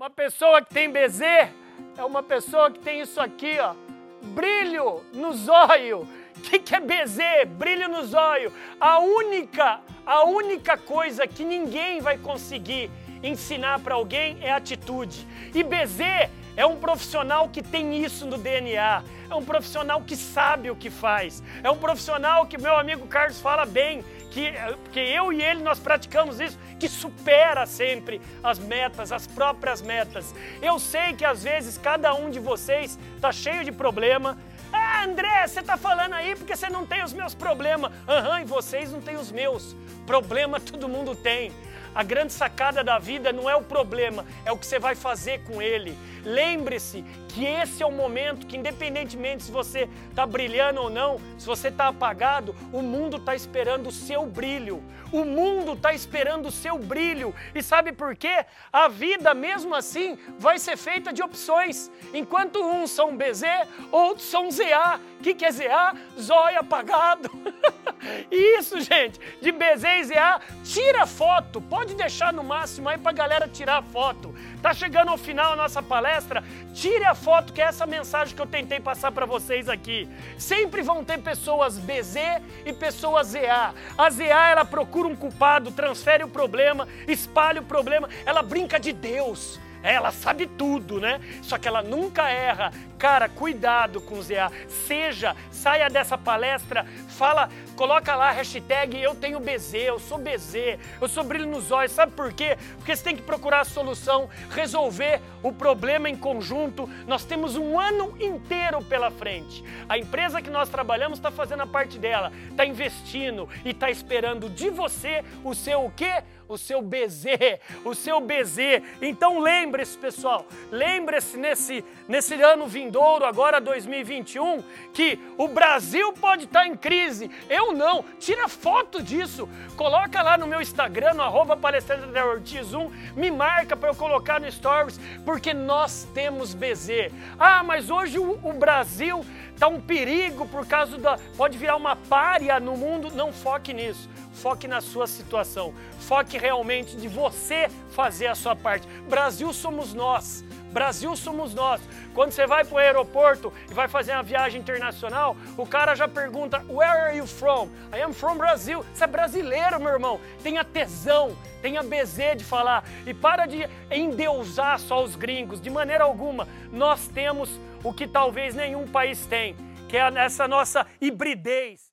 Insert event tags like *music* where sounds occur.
Uma pessoa que tem BZ é uma pessoa que tem isso aqui, ó, brilho no zóio. O *laughs* que, que é BZ? Brilho no zóio. A única, a única coisa que ninguém vai conseguir ensinar para alguém é atitude. E BZ é um profissional que tem isso no DNA, é um profissional que sabe o que faz, é um profissional que meu amigo Carlos fala bem, que, que eu e ele nós praticamos isso, que supera sempre as metas, as próprias metas. Eu sei que às vezes cada um de vocês está cheio de problema. Ah, André, você está falando aí porque você não tem os meus problemas. Aham, uhum, e vocês não têm os meus. Problema todo mundo tem. A grande sacada da vida não é o problema, é o que você vai fazer com ele. Lembre-se que esse é o momento que, independentemente se você está brilhando ou não, se você está apagado, o mundo está esperando o seu brilho. O mundo está esperando o seu brilho. E sabe por quê? A vida, mesmo assim, vai ser feita de opções. Enquanto uns são BZ, outros são ZA. O que, que é ZA? Zóio apagado. *laughs* Isso, gente, de BZ e ZA, tira foto. Pode deixar no máximo aí para a galera tirar foto. Tá chegando ao final a nossa palestra, tire a foto que é essa mensagem que eu tentei passar para vocês aqui. Sempre vão ter pessoas BZ e pessoas ZA. A ZA ela procura um culpado, transfere o problema, espalha o problema, ela brinca de Deus. Ela sabe tudo, né? Só que ela nunca erra. Cara, cuidado com o ZA. Seja, saia dessa palestra, fala, coloca lá a hashtag eu tenho BZ, eu sou BZ, eu sou brilho nos olhos. Sabe por quê? Porque você tem que procurar a solução, resolver o problema em conjunto. Nós temos um ano inteiro pela frente. A empresa que nós trabalhamos está fazendo a parte dela, está investindo e está esperando de você o seu o quê? O seu BZ, o seu BZ. Então lembre-se, pessoal, lembre-se nesse, nesse ano vindouro, agora 2021, que o Brasil pode estar em crise. Eu não. Tira foto disso. Coloca lá no meu Instagram, no arroba Ortiz 1, me marca para eu colocar no Stories, porque nós temos BZ. Ah, mas hoje o, o Brasil está um perigo por causa da. pode virar uma párea no mundo. Não foque nisso. Foque na sua situação. Foque realmente de você fazer a sua parte. Brasil somos nós. Brasil somos nós. Quando você vai para o aeroporto e vai fazer uma viagem internacional, o cara já pergunta: Where are you from? I am from Brazil. Você é brasileiro, meu irmão. Tenha tesão, tenha bezê de falar. E para de endeusar só os gringos. De maneira alguma. Nós temos o que talvez nenhum país tem, que é essa nossa hibridez.